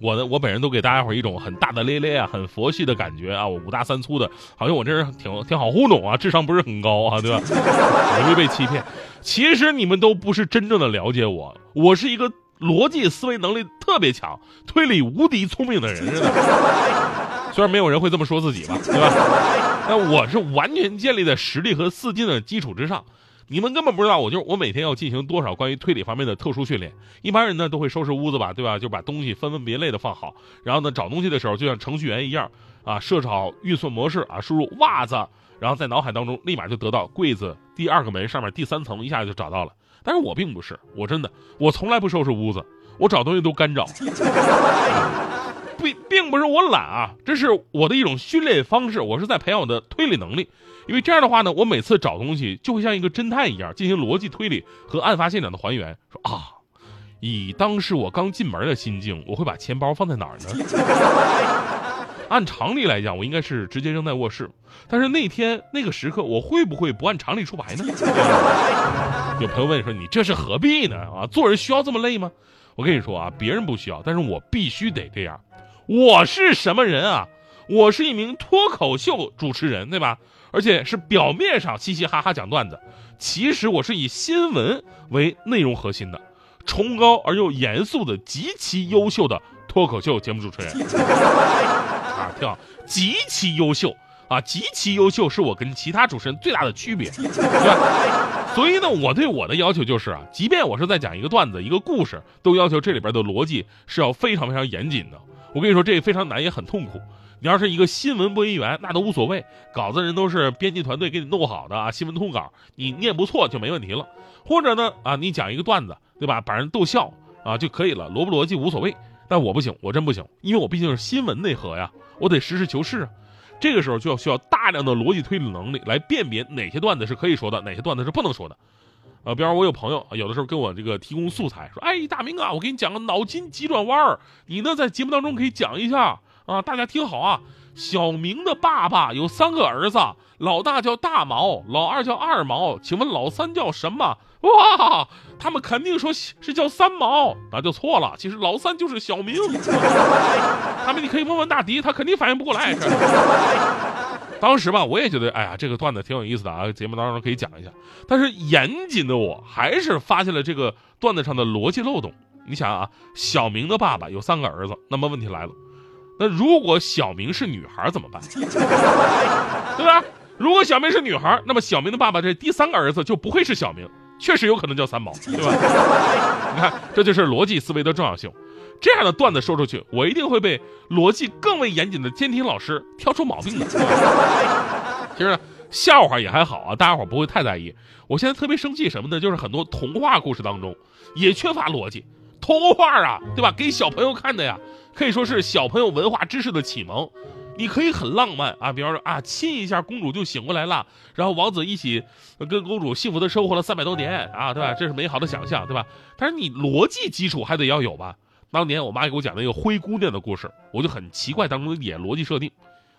我的我本人都给大家伙一种很大大咧咧啊、很佛系的感觉啊，我五大三粗的，好像我这人挺挺好糊弄啊，智商不是很高啊，对吧？容易被欺骗。其实你们都不是真正的了解我，我是一个逻辑思维能力特别强、推理无敌聪明的人，真的。虽然没有人会这么说自己吧，对吧？但我是完全建立在实力和自信的基础之上。你们根本不知道，我就是我每天要进行多少关于推理方面的特殊训练。一般人呢都会收拾屋子吧，对吧？就把东西分门别类的放好，然后呢找东西的时候就像程序员一样啊，设置好运算模式啊，输入袜子，然后在脑海当中立马就得到柜子第二个门上面第三层，一下就找到了。但是我并不是，我真的我从来不收拾屋子，我找东西都干找。并并不是我懒啊，这是我的一种训练方式，我是在培养我的推理能力。因为这样的话呢，我每次找东西就会像一个侦探一样进行逻辑推理和案发现场的还原。说啊，以当时我刚进门的心境，我会把钱包放在哪儿呢？按常理来讲，我应该是直接扔在卧室。但是那天那个时刻，我会不会不按常理出牌呢？有朋友问说：“你这是何必呢？啊，做人需要这么累吗？”我跟你说啊，别人不需要，但是我必须得这样。我是什么人啊？我是一名脱口秀主持人，对吧？而且是表面上嘻嘻哈哈讲段子，其实我是以新闻为内容核心的，崇高而又严肃的极其优秀的脱口秀节目主持人。啊，挺好，极其优秀啊，极其优秀是我跟其他主持人最大的区别，对吧？所以呢，我对我的要求就是啊，即便我是在讲一个段子、一个故事，都要求这里边的逻辑是要非常非常严谨的。我跟你说，这个非常难，也很痛苦。你要是一个新闻播音员，那都无所谓，稿子人都是编辑团队给你弄好的啊，新闻通稿，你念不错就没问题了。或者呢，啊，你讲一个段子，对吧，把人逗笑啊就可以了，逻不逻辑无所谓。但我不行，我真不行，因为我毕竟是新闻内核呀，我得实事求是啊。这个时候就要需要大量的逻辑推理能力来辨别哪些段子是可以说的，哪些段子是不能说的。呃，比方我有朋友有的时候跟我这个提供素材，说，哎，大明啊，我给你讲个脑筋急转弯儿，你呢在节目当中可以讲一下啊，大家听好啊。小明的爸爸有三个儿子，老大叫大毛，老二叫二毛，请问老三叫什么？哇，他们肯定说是叫三毛，那就错了，其实老三就是小明。他们你可以问问大迪，他肯定反应不过来。当时吧，我也觉得，哎呀，这个段子挺有意思的啊，节目当中可以讲一下。但是严谨的我还是发现了这个段子上的逻辑漏洞。你想啊，小明的爸爸有三个儿子，那么问题来了，那如果小明是女孩怎么办？对吧？如果小明是女孩，那么小明的爸爸这第三个儿子就不会是小明，确实有可能叫三毛，对吧？你看，这就是逻辑思维的重要性。这样的段子说出去，我一定会被逻辑更为严谨的监听老师挑出毛病的。其实，笑话也还好啊，大家伙不会太在意。我现在特别生气什么呢？就是很多童话故事当中也缺乏逻辑。童话啊，对吧？给小朋友看的呀，可以说是小朋友文化知识的启蒙。你可以很浪漫啊，比方说啊，亲一下公主就醒过来了，然后王子一起跟公主幸福的生活了三百多年啊，对吧？这是美好的想象，对吧？但是你逻辑基础还得要有吧？当年我妈给我讲那个灰姑娘的故事，我就很奇怪当中的点逻辑设定，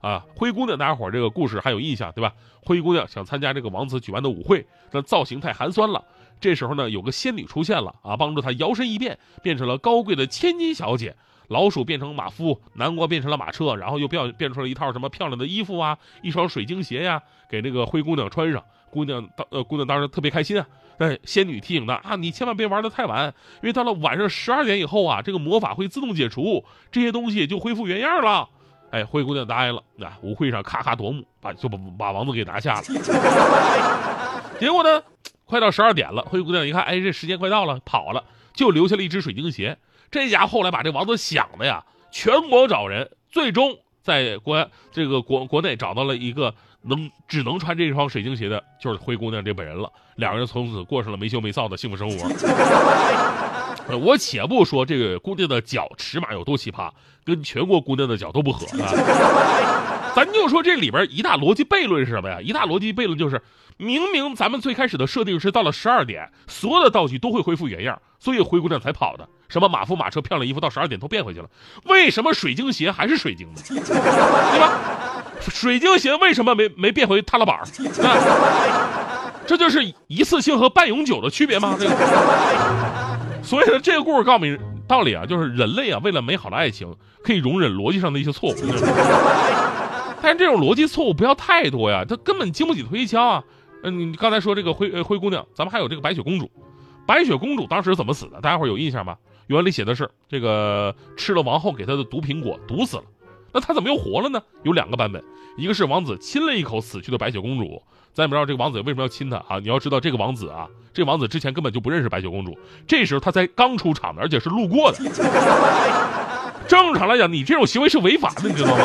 啊，灰姑娘大家伙这个故事还有印象对吧？灰姑娘想参加这个王子举办的舞会，那造型太寒酸了。这时候呢，有个仙女出现了啊，帮助她摇身一变，变成了高贵的千金小姐。老鼠变成马夫，南瓜变成了马车，然后又变变出了一套什么漂亮的衣服啊，一双水晶鞋呀，给这个灰姑娘穿上。姑娘当呃，姑娘当时特别开心啊。哎仙女提醒他啊，你千万别玩的太晚，因为到了晚上十二点以后啊，这个魔法会自动解除，这些东西就恢复原样了。哎，灰姑娘答应了。那舞会上咔咔夺目，把就把把王子给拿下了。结果呢，快到十二点了，灰姑娘一看，哎，这时间快到了，跑了，就留下了一只水晶鞋。这家后来把这王子想的呀，全国找人，最终在国这个国国内找到了一个能只能穿这双水晶鞋的，就是灰姑娘这本人了。两个人从此过上了没羞没臊的幸福生活。我且不说这个姑娘的脚尺码有多奇葩，跟全国姑娘的脚都不合啊。咱就说这里边一大逻辑悖论是什么呀？一大逻辑悖论就是，明明咱们最开始的设定是到了十二点，所有的道具都会恢复原样，所以灰姑娘才跑的。什么马夫马车漂亮衣服到十二点都变回去了，为什么水晶鞋还是水晶的，对吧？水晶鞋为什么没没变回踏拉板儿、啊这就是一次性和半永久的区别吗？这个。所以呢，这个故事告诉你道理啊，就是人类啊，为了美好的爱情，可以容忍逻辑上的一些错误。但是这种逻辑错误不要太多呀，它根本经不起推敲啊。嗯，你刚才说这个灰灰姑娘，咱们还有这个白雪公主。白雪公主当时怎么死的？大家伙有印象吗？原文里写的是这个吃了王后给她的毒苹果，毒死了。那他怎么又活了呢？有两个版本，一个是王子亲了一口死去的白雪公主。咱也不知道这个王子为什么要亲她啊？你要知道这个王子啊，这个王子之前根本就不认识白雪公主，这时候他才刚出场的，而且是路过的。正常来讲，你这种行为是违法的，你知道吗？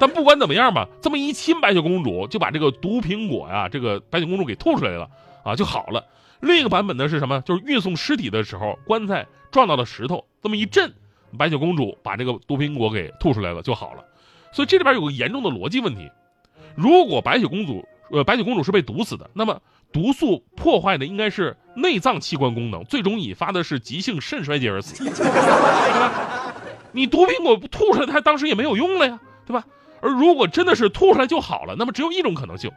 但不管怎么样吧，这么一亲白雪公主，就把这个毒苹果呀，这个白雪公主给吐出来了啊，就好了。另一个版本呢是什么？就是运送尸体的时候，棺材撞到了石头，这么一震，白雪公主把这个毒苹果给吐出来了，就好了。所以这里边有个严重的逻辑问题：如果白雪公主，呃，白雪公主是被毒死的，那么毒素破坏的应该是内脏器官功能，最终引发的是急性肾衰竭而死，对吧？你毒苹果吐出来，它当时也没有用了呀，对吧？而如果真的是吐出来就好了，那么只有一种可能性：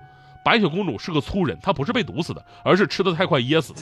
白雪公主是个粗人，她不是被毒死的，而是吃的太快噎死的。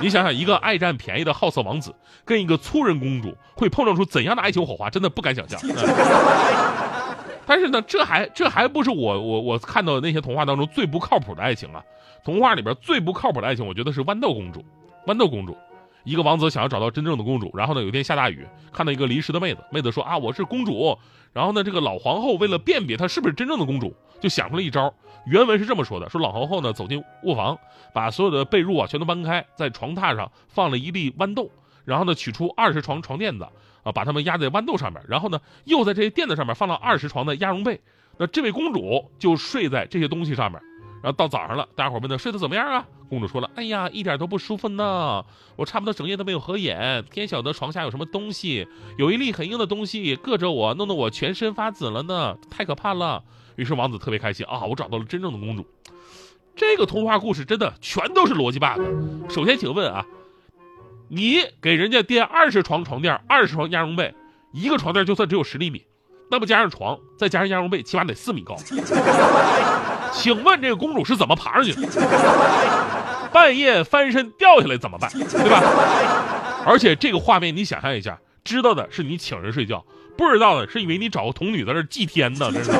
你想想，一个爱占便宜的好色王子，跟一个粗人公主会碰撞出怎样的爱情火花，真的不敢想象。但是呢，这还这还不是我我我看到的那些童话当中最不靠谱的爱情啊！童话里边最不靠谱的爱情，我觉得是豌豆公主。豌豆公主。一个王子想要找到真正的公主，然后呢，有一天下大雨，看到一个淋湿的妹子，妹子说啊，我是公主。然后呢，这个老皇后为了辨别她是不是真正的公主，就想出了一招。原文是这么说的：说老皇后呢走进卧房，把所有的被褥啊全都搬开，在床榻上放了一粒豌豆，然后呢取出二十床床垫子啊，把它们压在豌豆上面，然后呢又在这些垫子上面放了二十床的鸭绒被。那这位公主就睡在这些东西上面。然后到早上了，大家伙问她睡得怎么样啊？公主说了：“哎呀，一点都不舒服呢，我差不多整夜都没有合眼。天晓得床下有什么东西，有一粒很硬的东西硌着我，弄得我全身发紫了呢，太可怕了。”于是王子特别开心啊，我找到了真正的公主。这个童话故事真的全都是逻辑 bug。首先，请问啊，你给人家垫二十床床垫，二十床鸭绒被，一个床垫就算只有十厘米，那不加上床，再加上鸭绒被，起码得四米高。请问这个公主是怎么爬上去的？半夜翻身掉下来怎么办？对吧？而且这个画面你想象一下，知道的是你请人睡觉，不知道的是以为你找个童女在那祭天呢。这是。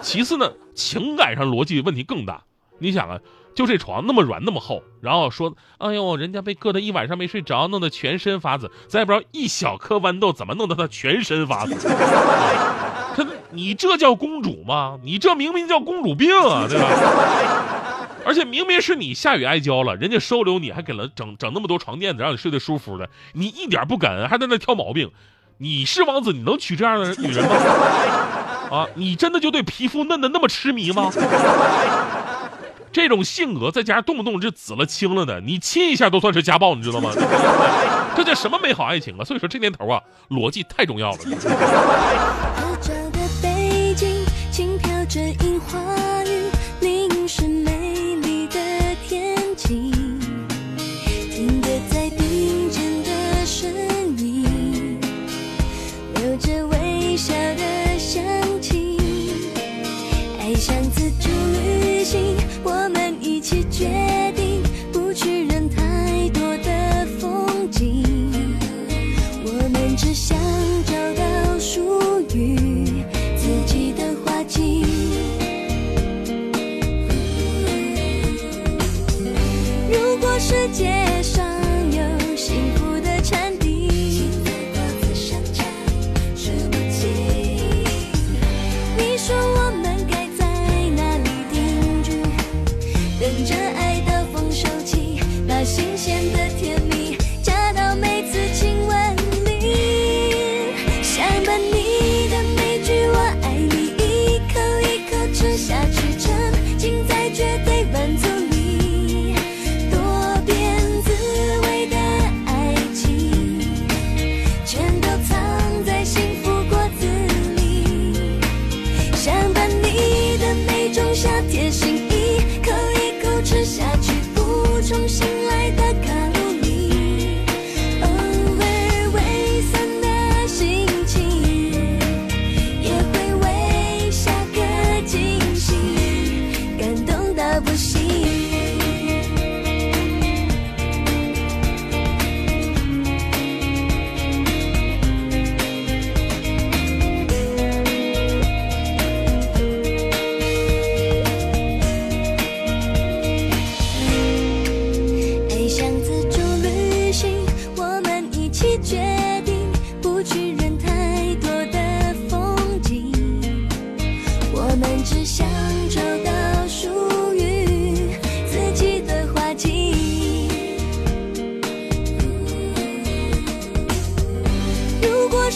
其次呢，情感上逻辑问题更大。你想啊，就这床那么软那么厚，然后说，哎呦，人家被硌得一晚上没睡着，弄得全身发紫。咱也不知道一小颗豌豆怎么弄得他全身发紫。他，你这叫公主吗？你这明明叫公主病啊，对吧？而且明明是你下雨挨浇了，人家收留你还给了整整那么多床垫子，让你睡得舒服的，你一点不感恩，还在那挑毛病。你是王子，你能娶这样的女人吗？啊，你真的就对皮肤嫩的那么痴迷吗？这种性格再加上动不动就紫了青了的，你亲一下都算是家暴，你知道吗？这叫什么美好爱情啊？所以说这年头啊，逻辑太重要了。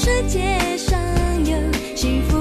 世界上有幸福